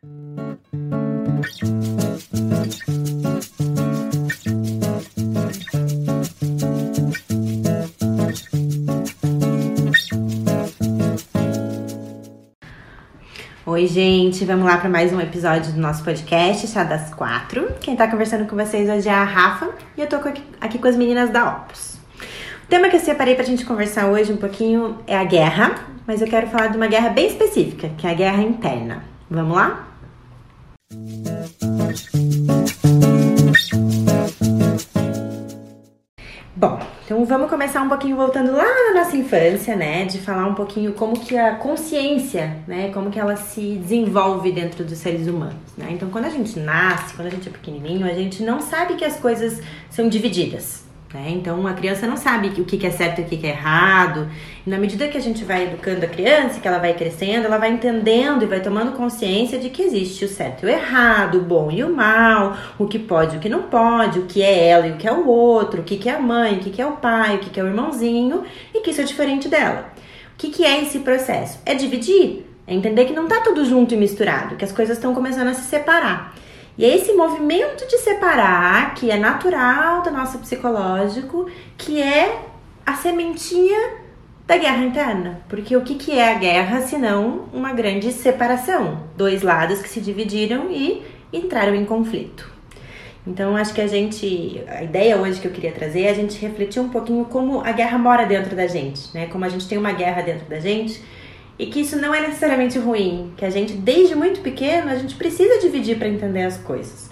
Oi, gente, vamos lá para mais um episódio do nosso podcast, Chá das Quatro. Quem tá conversando com vocês hoje é a Rafa e eu tô aqui, aqui com as meninas da Opus. O tema que eu separei pra gente conversar hoje um pouquinho é a guerra, mas eu quero falar de uma guerra bem específica, que é a guerra interna. Vamos lá? Bom, então vamos começar um pouquinho voltando lá na nossa infância, né? De falar um pouquinho como que a consciência, né? Como que ela se desenvolve dentro dos seres humanos, né? Então quando a gente nasce, quando a gente é pequenininho, a gente não sabe que as coisas são divididas, né? Então a criança não sabe o que é certo e o que é errado. E na medida que a gente vai educando a criança, que ela vai crescendo, ela vai entendendo e vai tomando consciência de que existe o certo e o errado, o bom e o mal, o que pode e o que não pode, o que é ela e o que é o outro, o que é a mãe, o que é o pai, o que é o irmãozinho e que isso é diferente dela. O que é esse processo? É dividir, é entender que não tá tudo junto e misturado, que as coisas estão começando a se separar. E é esse movimento de separar, que é natural do nosso psicológico, que é a sementinha da guerra interna. Porque o que, que é a guerra se não uma grande separação? Dois lados que se dividiram e entraram em conflito. Então, acho que a gente, a ideia hoje que eu queria trazer é a gente refletir um pouquinho como a guerra mora dentro da gente, né? Como a gente tem uma guerra dentro da gente e que isso não é necessariamente ruim, que a gente desde muito pequeno a gente precisa dividir para entender as coisas.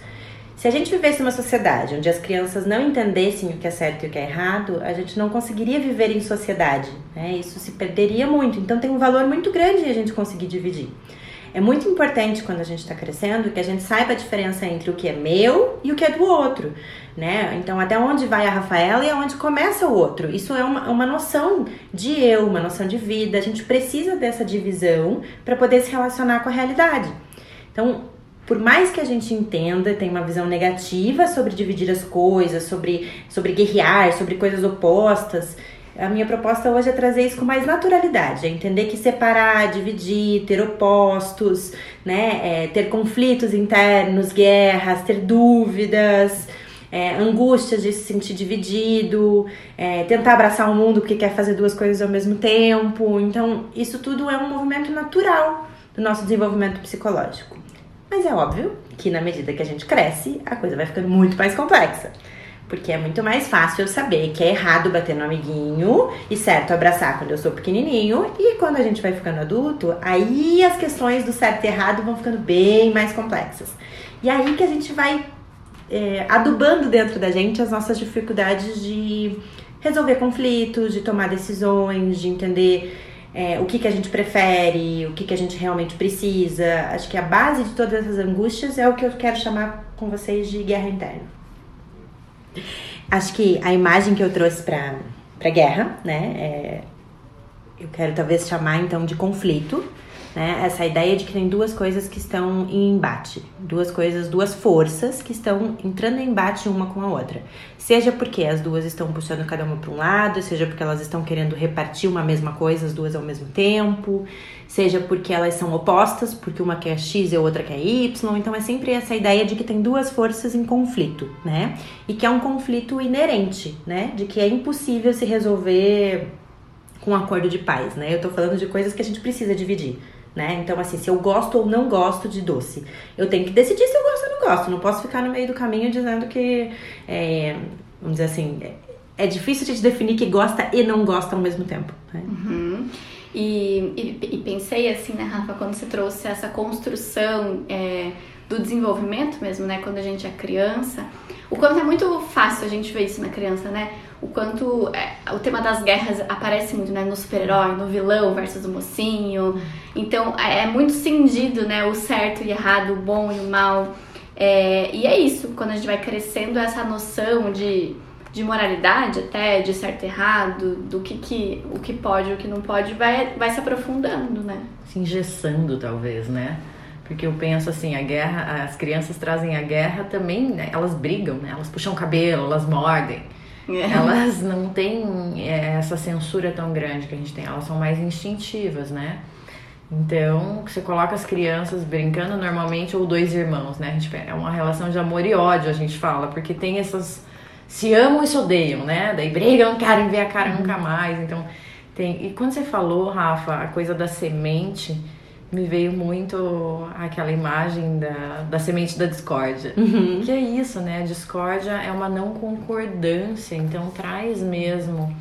Se a gente vivesse numa sociedade onde as crianças não entendessem o que é certo e o que é errado, a gente não conseguiria viver em sociedade, né? Isso se perderia muito. Então tem um valor muito grande a gente conseguir dividir. É muito importante quando a gente está crescendo que a gente saiba a diferença entre o que é meu e o que é do outro, né? Então, até onde vai a Rafaela e aonde começa o outro. Isso é uma, uma noção de eu, uma noção de vida. A gente precisa dessa divisão para poder se relacionar com a realidade. Então, por mais que a gente entenda, tem uma visão negativa sobre dividir as coisas, sobre, sobre guerrear, sobre coisas opostas, a minha proposta hoje é trazer isso com mais naturalidade, é entender que separar, dividir, ter opostos, né, é, ter conflitos internos, guerras, ter dúvidas, é, angústias de se sentir dividido, é, tentar abraçar o mundo porque quer fazer duas coisas ao mesmo tempo. Então, isso tudo é um movimento natural do nosso desenvolvimento psicológico. Mas é óbvio que na medida que a gente cresce, a coisa vai ficando muito mais complexa. Porque é muito mais fácil eu saber que é errado bater no amiguinho e certo abraçar quando eu sou pequenininho. E quando a gente vai ficando adulto, aí as questões do certo e errado vão ficando bem mais complexas. E aí que a gente vai é, adubando dentro da gente as nossas dificuldades de resolver conflitos, de tomar decisões, de entender é, o que, que a gente prefere, o que, que a gente realmente precisa. Acho que a base de todas essas angústias é o que eu quero chamar com vocês de guerra interna. Acho que a imagem que eu trouxe para para guerra, né, é, eu quero talvez chamar então de conflito, né? Essa ideia de que tem duas coisas que estão em embate, duas coisas, duas forças que estão entrando em embate uma com a outra. Seja porque as duas estão puxando cada uma para um lado, seja porque elas estão querendo repartir uma mesma coisa, as duas ao mesmo tempo, seja porque elas são opostas, porque uma quer X e a outra quer Y. Então é sempre essa ideia de que tem duas forças em conflito, né? E que é um conflito inerente, né? De que é impossível se resolver com um acordo de paz, né? Eu tô falando de coisas que a gente precisa dividir né? Então, assim, se eu gosto ou não gosto de doce, eu tenho que decidir se eu gosto ou não gosto. Não posso ficar no meio do caminho dizendo que, é, vamos dizer assim, é, é difícil gente definir que gosta e não gosta ao mesmo tempo. Né? Uhum. E, e, e, pensei assim, né, Rafa, quando você trouxe essa construção é, do desenvolvimento mesmo, né, quando a gente é criança, o quanto é muito fácil a gente ver isso na criança, né? o quanto é, o tema das guerras aparece muito, né, no super-herói, no vilão versus o mocinho. Então é, é muito cindido, né, o certo e errado, o bom e o mal. É, e é isso, quando a gente vai crescendo essa noção de, de moralidade até, de certo e errado, do que, que o que pode e o que não pode, vai, vai se aprofundando, né? Se engessando, talvez, né? Porque eu penso assim, a guerra, as crianças trazem a guerra também, né? Elas brigam, né? Elas puxam o cabelo, elas mordem. É. Elas não têm é, essa censura tão grande que a gente tem, elas são mais instintivas, né? Então, você coloca as crianças brincando normalmente, ou dois irmãos, né? A gente, é uma relação de amor e ódio, a gente fala, porque tem essas. Se amam e se odeiam, né? Daí brigam, querem ver a cara uhum. nunca mais. Então, tem. E quando você falou, Rafa, a coisa da semente, me veio muito aquela imagem da, da semente da discórdia. Uhum. Que é isso, né? A discórdia é uma não concordância, então traz mesmo.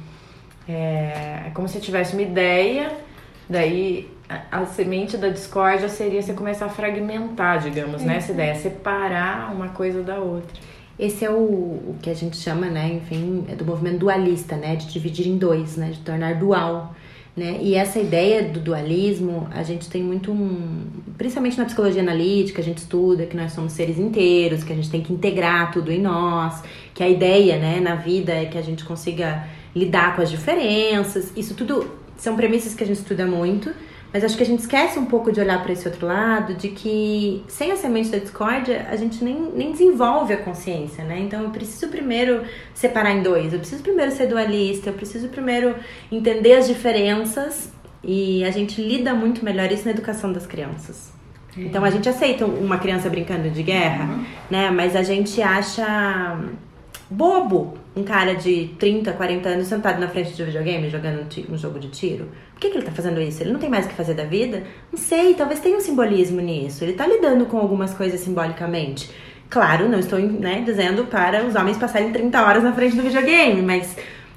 É, é como se tivesse uma ideia, daí a, a, semente da discórdia seria você começar a fragmentar, digamos, é. né? Essa ideia, separar uma coisa da outra. Esse é o, o que a gente chama, né, enfim, é do movimento dualista, né, de dividir em dois, né, de tornar dual. Né? E essa ideia do dualismo, a gente tem muito um, principalmente na psicologia analítica, a gente estuda que nós somos seres inteiros, que a gente tem que integrar tudo em nós, que a ideia, né, na vida é que a gente consiga lidar com as diferenças. Isso tudo são premissas que a gente estuda muito, mas acho que a gente esquece um pouco de olhar para esse outro lado, de que sem a semente da discórdia, a gente nem, nem desenvolve a consciência, né? Então eu preciso primeiro separar em dois, eu preciso primeiro ser dualista, eu preciso primeiro entender as diferenças e a gente lida muito melhor isso na educação das crianças. Então a gente aceita uma criança brincando de guerra, uhum. né? Mas a gente acha bobo um cara de 30, 40 anos sentado na frente de um videogame jogando um jogo de tiro. Por que, que ele tá fazendo isso? Ele não tem mais o que fazer da vida? Não sei, talvez tenha um simbolismo nisso. Ele tá lidando com algumas coisas simbolicamente. Claro, não estou né, dizendo para os homens passarem 30 horas na frente do videogame, mas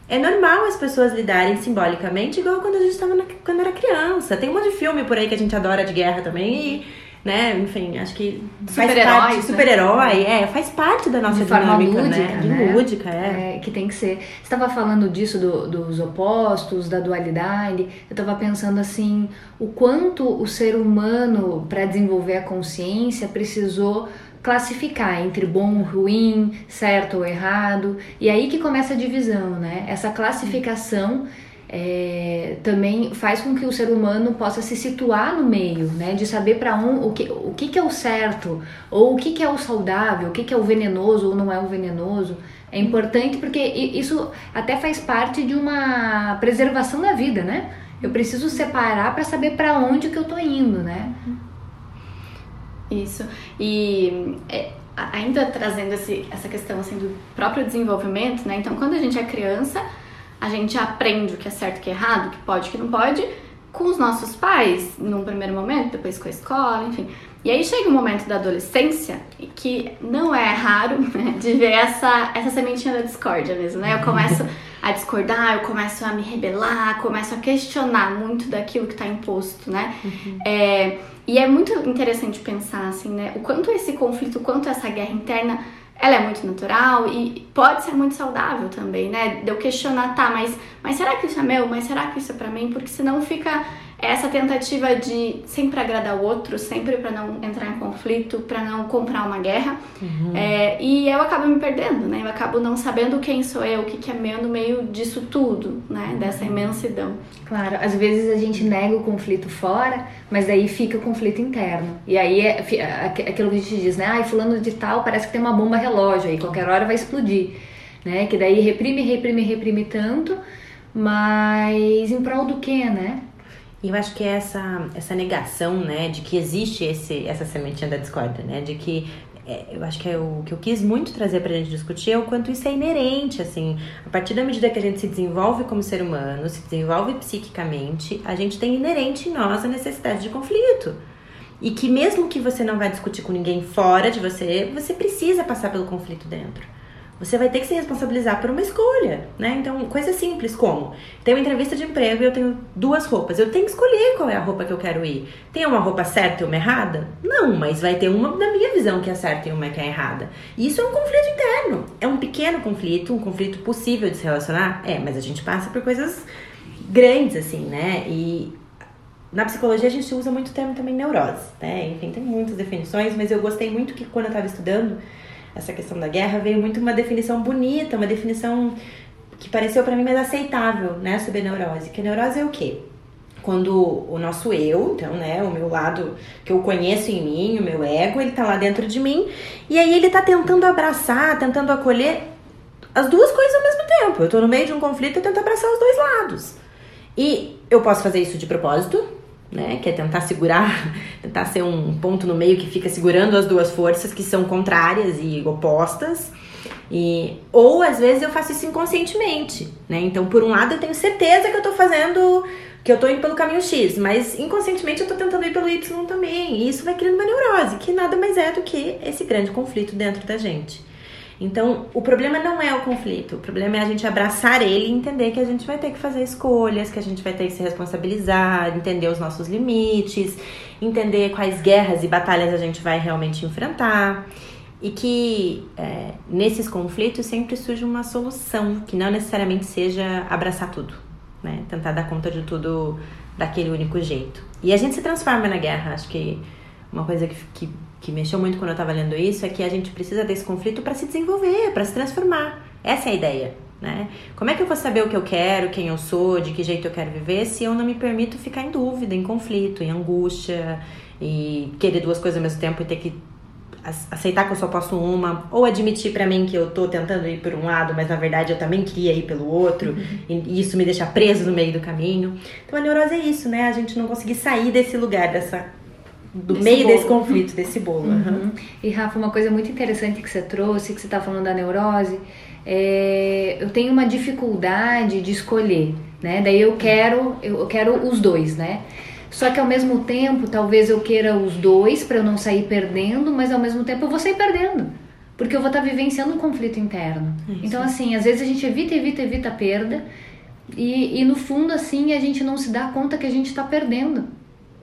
é normal as pessoas lidarem simbolicamente igual quando a gente estava quando era criança. Tem um monte de filme por aí que a gente adora de guerra também e né? Enfim, acho que né? super-herói, é, faz parte da nossa de dinâmica, lúdica, né? De né? lúdica, é. é. Que tem que ser. Você estava falando disso do, dos opostos, da dualidade. Eu estava pensando assim, o quanto o ser humano para desenvolver a consciência precisou classificar entre bom, ruim, certo ou errado. E aí que começa a divisão, né? Essa classificação é, também faz com que o ser humano possa se situar no meio, né? De saber para um o que, o que, que é o certo, ou o que, que é o saudável, o que, que é o venenoso ou não é o venenoso. É importante porque isso até faz parte de uma preservação da vida, né? Eu preciso separar para saber para onde que eu tô indo, né? Isso. E é, ainda trazendo esse, essa questão assim do próprio desenvolvimento, né? Então, quando a gente é criança, a gente aprende o que é certo e o que é errado, o que pode e o que não pode, com os nossos pais, num primeiro momento, depois com a escola, enfim. E aí chega o um momento da adolescência que não é raro né, de ver essa, essa sementinha da discórdia mesmo, né? Eu começo a discordar, eu começo a me rebelar, começo a questionar muito daquilo que está imposto, né? Uhum. É, e é muito interessante pensar, assim, né? O quanto esse conflito, o quanto essa guerra interna ela é muito natural e pode ser muito saudável também, né? De eu questionar, tá, mas, mas será que isso é meu? Mas será que isso é pra mim? Porque senão fica essa tentativa de sempre agradar o outro, sempre para não entrar em conflito, para não comprar uma guerra. Uhum. É, e eu acabo me perdendo, né? Eu acabo não sabendo quem sou eu, o que, que é meu no meio disso tudo, né? Dessa uhum. imensidão. Claro, às vezes a gente nega o conflito fora, mas daí fica o conflito interno. E aí é, é aquilo que a gente diz, né? Ai, fulano de tal parece que tem uma bomba relógio aí, qualquer hora vai explodir. Né? Que daí reprime, reprime, reprime tanto, mas em prol do quê, né? E eu acho que é essa, essa negação, né, de que existe esse, essa sementinha da discórdia, né, de que é, eu acho que é o que eu quis muito trazer pra gente discutir é o quanto isso é inerente, assim, a partir da medida que a gente se desenvolve como ser humano, se desenvolve psiquicamente, a gente tem inerente em nós a necessidade de conflito. E que mesmo que você não vai discutir com ninguém fora de você, você precisa passar pelo conflito dentro você vai ter que se responsabilizar por uma escolha, né? Então, coisa simples como: tem uma entrevista de emprego e eu tenho duas roupas. Eu tenho que escolher qual é a roupa que eu quero ir. Tem uma roupa certa e uma errada? Não, mas vai ter uma da minha visão que é certa e uma que é errada. E isso é um conflito interno. É um pequeno conflito, um conflito possível de se relacionar? É, mas a gente passa por coisas grandes, assim, né? E na psicologia a gente usa muito o termo também neurose, né? Enfim, tem muitas definições, mas eu gostei muito que quando eu estava estudando essa questão da guerra, veio muito uma definição bonita, uma definição que pareceu para mim mais aceitável, né, sobre neurose. Que neurose é o quê? Quando o nosso eu, então, né, o meu lado que eu conheço em mim, o meu ego, ele tá lá dentro de mim, e aí ele tá tentando abraçar, tentando acolher as duas coisas ao mesmo tempo. Eu tô no meio de um conflito e tento abraçar os dois lados. E eu posso fazer isso de propósito, né? Que é tentar segurar, tentar ser um ponto no meio que fica segurando as duas forças que são contrárias e opostas. E, ou às vezes eu faço isso inconscientemente, né? Então, por um lado, eu tenho certeza que eu tô fazendo, que eu tô indo pelo caminho X, mas inconscientemente eu tô tentando ir pelo Y também. E isso vai criando uma neurose, que nada mais é do que esse grande conflito dentro da gente. Então, o problema não é o conflito, o problema é a gente abraçar ele e entender que a gente vai ter que fazer escolhas, que a gente vai ter que se responsabilizar, entender os nossos limites, entender quais guerras e batalhas a gente vai realmente enfrentar. E que é, nesses conflitos sempre surge uma solução, que não necessariamente seja abraçar tudo, né? Tentar dar conta de tudo daquele único jeito. E a gente se transforma na guerra, acho que uma coisa que, que que mexeu muito quando eu estava lendo isso é que a gente precisa desse conflito para se desenvolver, para se transformar. Essa é a ideia, né? Como é que eu vou saber o que eu quero, quem eu sou, de que jeito eu quero viver, se eu não me permito ficar em dúvida, em conflito, em angústia e querer duas coisas ao mesmo tempo e ter que aceitar que eu só posso uma, ou admitir para mim que eu tô tentando ir por um lado, mas na verdade eu também queria ir pelo outro, uhum. e isso me deixa preso no meio do caminho. Então a neurose é isso, né? A gente não conseguir sair desse lugar, dessa do desse meio bolo. desse conflito, desse bolo. Uhum. Uhum. E Rafa, uma coisa muito interessante que você trouxe, que você está falando da neurose, é, eu tenho uma dificuldade de escolher, né? Daí eu quero, eu quero os dois, né? Só que ao mesmo tempo, talvez eu queira os dois para eu não sair perdendo, mas ao mesmo tempo eu vou sair perdendo. Porque eu vou estar tá vivenciando um conflito interno. Isso. Então, assim, às vezes a gente evita, evita, evita a perda. E, e no fundo, assim, a gente não se dá conta que a gente está perdendo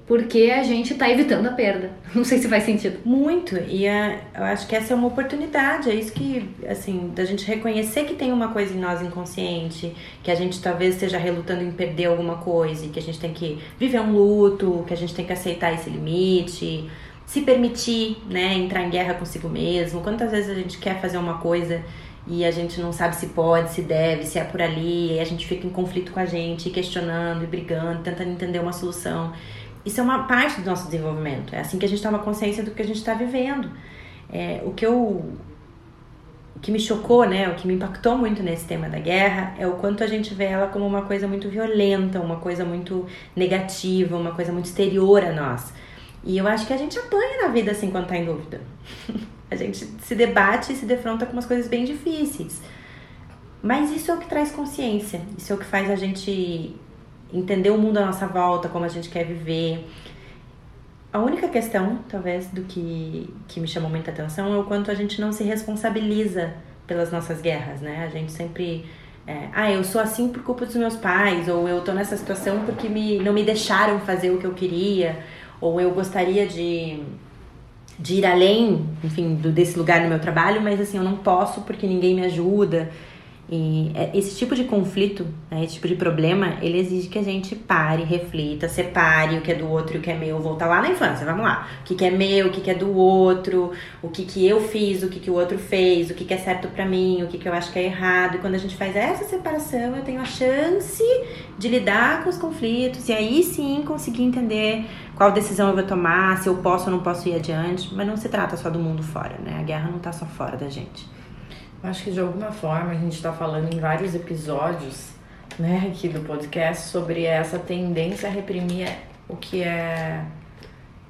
porque a gente está evitando a perda. Não sei se faz sentido. Muito. E a, eu acho que essa é uma oportunidade. É isso que, assim, da gente reconhecer que tem uma coisa em nós inconsciente, que a gente talvez esteja relutando em perder alguma coisa, que a gente tem que viver um luto, que a gente tem que aceitar esse limite, se permitir, né, entrar em guerra consigo mesmo. Quantas vezes a gente quer fazer uma coisa e a gente não sabe se pode, se deve, se é por ali, e a gente fica em conflito com a gente, questionando e brigando, tentando entender uma solução. Isso é uma parte do nosso desenvolvimento. É assim que a gente toma consciência do que a gente está vivendo. É, o que eu o que me chocou, né, o que me impactou muito nesse tema da guerra é o quanto a gente vê ela como uma coisa muito violenta, uma coisa muito negativa, uma coisa muito exterior a nós. E eu acho que a gente apanha na vida assim quando tá em dúvida. a gente se debate e se defronta com umas coisas bem difíceis. Mas isso é o que traz consciência, isso é o que faz a gente entender o mundo à nossa volta, como a gente quer viver. A única questão, talvez, do que, que me chamou muita atenção é o quanto a gente não se responsabiliza pelas nossas guerras, né? A gente sempre. É, ah, eu sou assim por culpa dos meus pais, ou eu tô nessa situação porque me, não me deixaram fazer o que eu queria, ou eu gostaria de, de ir além, enfim, do, desse lugar no meu trabalho, mas assim, eu não posso porque ninguém me ajuda. E é, esse tipo de conflito, né, esse tipo de problema, ele exige que a gente pare, reflita, separe o que é do outro e o que é meu, voltar lá na infância, vamos lá. O que, que é meu, o que, que é do outro, o que, que eu fiz, o que, que o outro fez, o que, que é certo para mim, o que, que eu acho que é errado. E quando a gente faz essa separação, eu tenho a chance de lidar com os conflitos e aí sim conseguir entender qual decisão eu vou tomar, se eu posso ou não posso ir adiante. Mas não se trata só do mundo fora, né? A guerra não tá só fora da gente. Acho que de alguma forma a gente está falando em vários episódios, né, aqui do podcast sobre essa tendência a reprimir o que é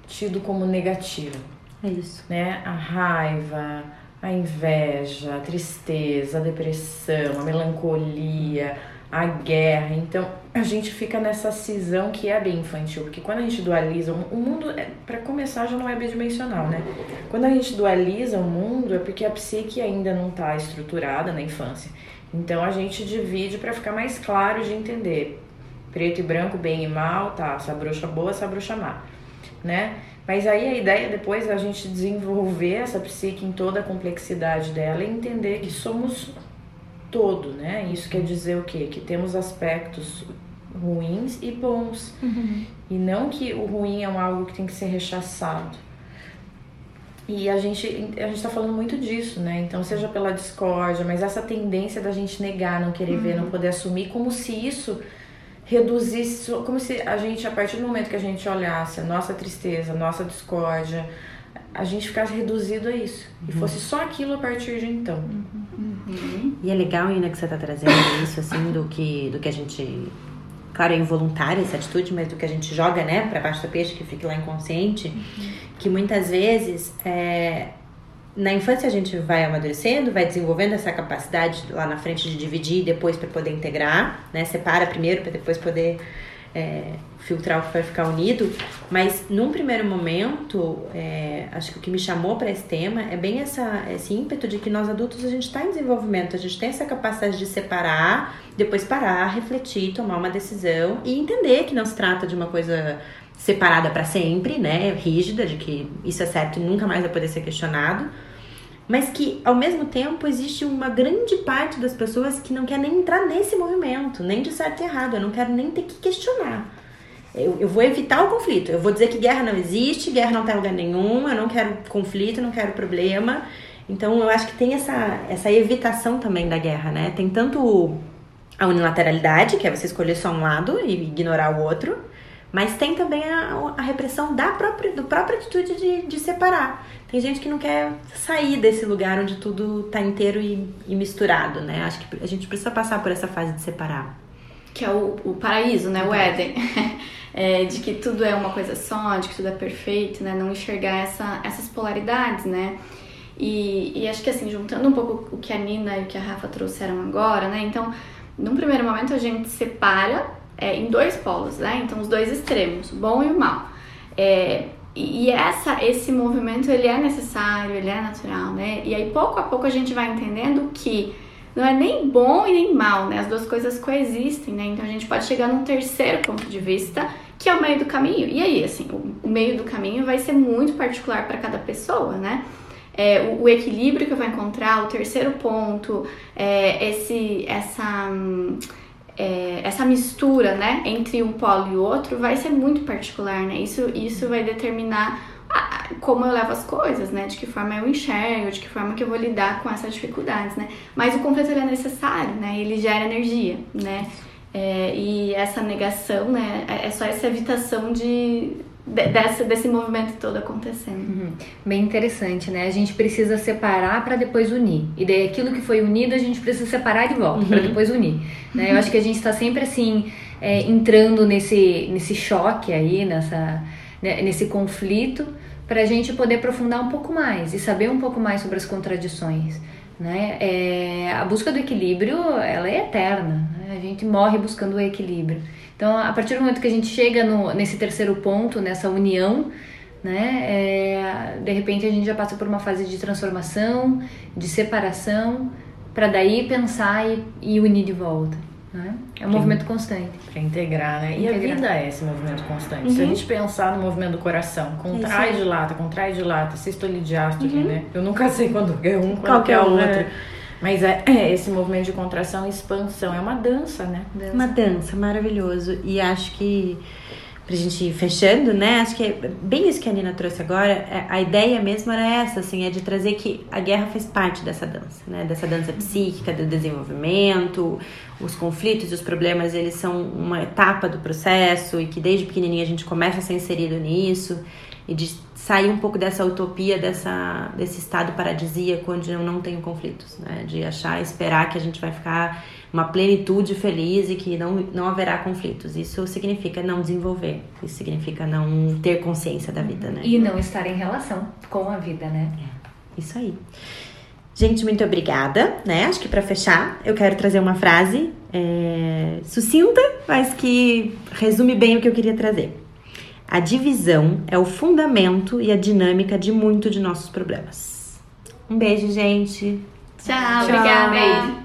tido como negativo. É isso. Né? A raiva, a inveja, a tristeza, a depressão, a melancolia, a guerra. Então, a gente fica nessa cisão que é bem infantil, porque quando a gente dualiza, o mundo, é, para começar, já não é bidimensional, né? Quando a gente dualiza o mundo, é porque a psique ainda não está estruturada na infância. Então, a gente divide para ficar mais claro de entender. Preto e branco, bem e mal, tá, essa bruxa boa, essa bruxa má, né? Mas aí a ideia depois é a gente desenvolver essa psique em toda a complexidade dela e entender que somos todo, né? Isso quer dizer o quê? Que temos aspectos ruins e bons. Uhum. E não que o ruim é algo que tem que ser rechaçado. E a gente a gente está falando muito disso, né? Então, seja pela discórdia, mas essa tendência da gente negar, não querer uhum. ver, não poder assumir, como se isso reduzisse, como se a gente, a partir do momento que a gente olhasse a nossa tristeza, a nossa discórdia, a gente ficasse reduzido a isso. Uhum. E fosse só aquilo a partir de então. Uhum. E é legal, Ina, que você está trazendo isso, assim, do que, do que a gente claro, é involuntária essa atitude, mas do que a gente joga, né, para baixo do peixe, que fica lá inconsciente, uhum. que muitas vezes é, na infância a gente vai amadurecendo, vai desenvolvendo essa capacidade lá na frente de dividir depois para poder integrar, né? Separa primeiro para depois poder é, filtrar o que vai ficar unido. Mas num primeiro momento, é, acho que o que me chamou para esse tema é bem essa, esse ímpeto de que nós adultos a gente está em desenvolvimento, a gente tem essa capacidade de separar, depois parar, refletir, tomar uma decisão e entender que não se trata de uma coisa separada para sempre, né, rígida, de que isso é certo e nunca mais vai poder ser questionado, mas que ao mesmo tempo existe uma grande parte das pessoas que não quer nem entrar nesse movimento, nem de certo e errado, eu não quero nem ter que questionar. Eu, eu vou evitar o conflito, eu vou dizer que guerra não existe, guerra não tem lugar nenhum, eu não quero conflito, não quero problema. Então eu acho que tem essa, essa evitação também da guerra, né? Tem tanto a unilateralidade, que é você escolher só um lado e ignorar o outro, mas tem também a, a repressão da própria, do própria atitude de, de separar. Tem gente que não quer sair desse lugar onde tudo tá inteiro e, e misturado, né? Acho que a gente precisa passar por essa fase de separar. Que é o, o paraíso, né? O Éden. É, de que tudo é uma coisa só, de que tudo é perfeito, né? Não enxergar essa, essas polaridades, né? E, e acho que assim, juntando um pouco o que a Nina e o que a Rafa trouxeram agora, né? Então, num primeiro momento a gente separa é, em dois polos, né? Então, os dois extremos, o bom e o mal. É, e essa, esse movimento, ele é necessário, ele é natural, né? E aí, pouco a pouco, a gente vai entendendo que não é nem bom e nem mal, né? As duas coisas coexistem, né? Então, a gente pode chegar num terceiro ponto de vista, que é o meio do caminho. E aí, assim, o, meio do caminho vai ser muito particular para cada pessoa, né? É, o, o, equilíbrio que vou encontrar, o terceiro ponto, é, esse, essa... Hum, é, essa mistura, né, entre um polo e outro vai ser muito particular, né? Isso, isso vai determinar a, como eu levo as coisas, né? De que forma eu enxergo, de que forma que eu vou lidar com essas dificuldades, né? Mas o conflito ele é necessário, né? Ele gera energia, né? É, e essa negação, né? É, é só essa evitação de dessa, desse movimento todo acontecendo. Uhum. Bem interessante, né? A gente precisa separar para depois unir. E daí aquilo que foi unido a gente precisa separar de volta uhum. para depois unir. Né? Eu acho que a gente está sempre assim é, entrando nesse, nesse choque aí, nessa, né, nesse conflito, para a gente poder aprofundar um pouco mais e saber um pouco mais sobre as contradições. Né? É, a busca do equilíbrio ela é eterna. Né? A gente morre buscando o equilíbrio. Então, a partir do momento que a gente chega no, nesse terceiro ponto, nessa união, né, é, de repente a gente já passa por uma fase de transformação, de separação, para daí pensar e, e, unir de volta. Né? É um movimento constante. Para integrar, né? Integrar. E a vida é esse movimento constante. Uhum. Se a uhum. gente pensar no movimento do coração, contrai de lata, contrai de lata, sistole diástole, uhum. né? Eu nunca sei quando é um, quando é o outro. É. Mas é, é, esse movimento de contração e expansão é uma dança, né? Dança. Uma dança, maravilhoso. E acho que, pra gente ir fechando, né? Acho que é bem isso que a Nina trouxe agora. É, a ideia mesmo era essa, assim, é de trazer que a guerra faz parte dessa dança, né? Dessa dança psíquica, do desenvolvimento. Os conflitos e os problemas, eles são uma etapa do processo e que desde pequenininha a gente começa a ser inserido nisso. E de sair um pouco dessa utopia, dessa, desse estado paradisíaco onde eu não tenho conflitos, né? De achar, esperar que a gente vai ficar uma plenitude feliz e que não, não haverá conflitos. Isso significa não desenvolver, isso significa não ter consciência da vida, né? E não estar em relação com a vida, né? É, isso aí. Gente, muito obrigada, né? Acho que para fechar, eu quero trazer uma frase é, sucinta, mas que resume bem o que eu queria trazer. A divisão é o fundamento e a dinâmica de muito de nossos problemas. Um beijo, gente. Tchau, Tchau. obrigada.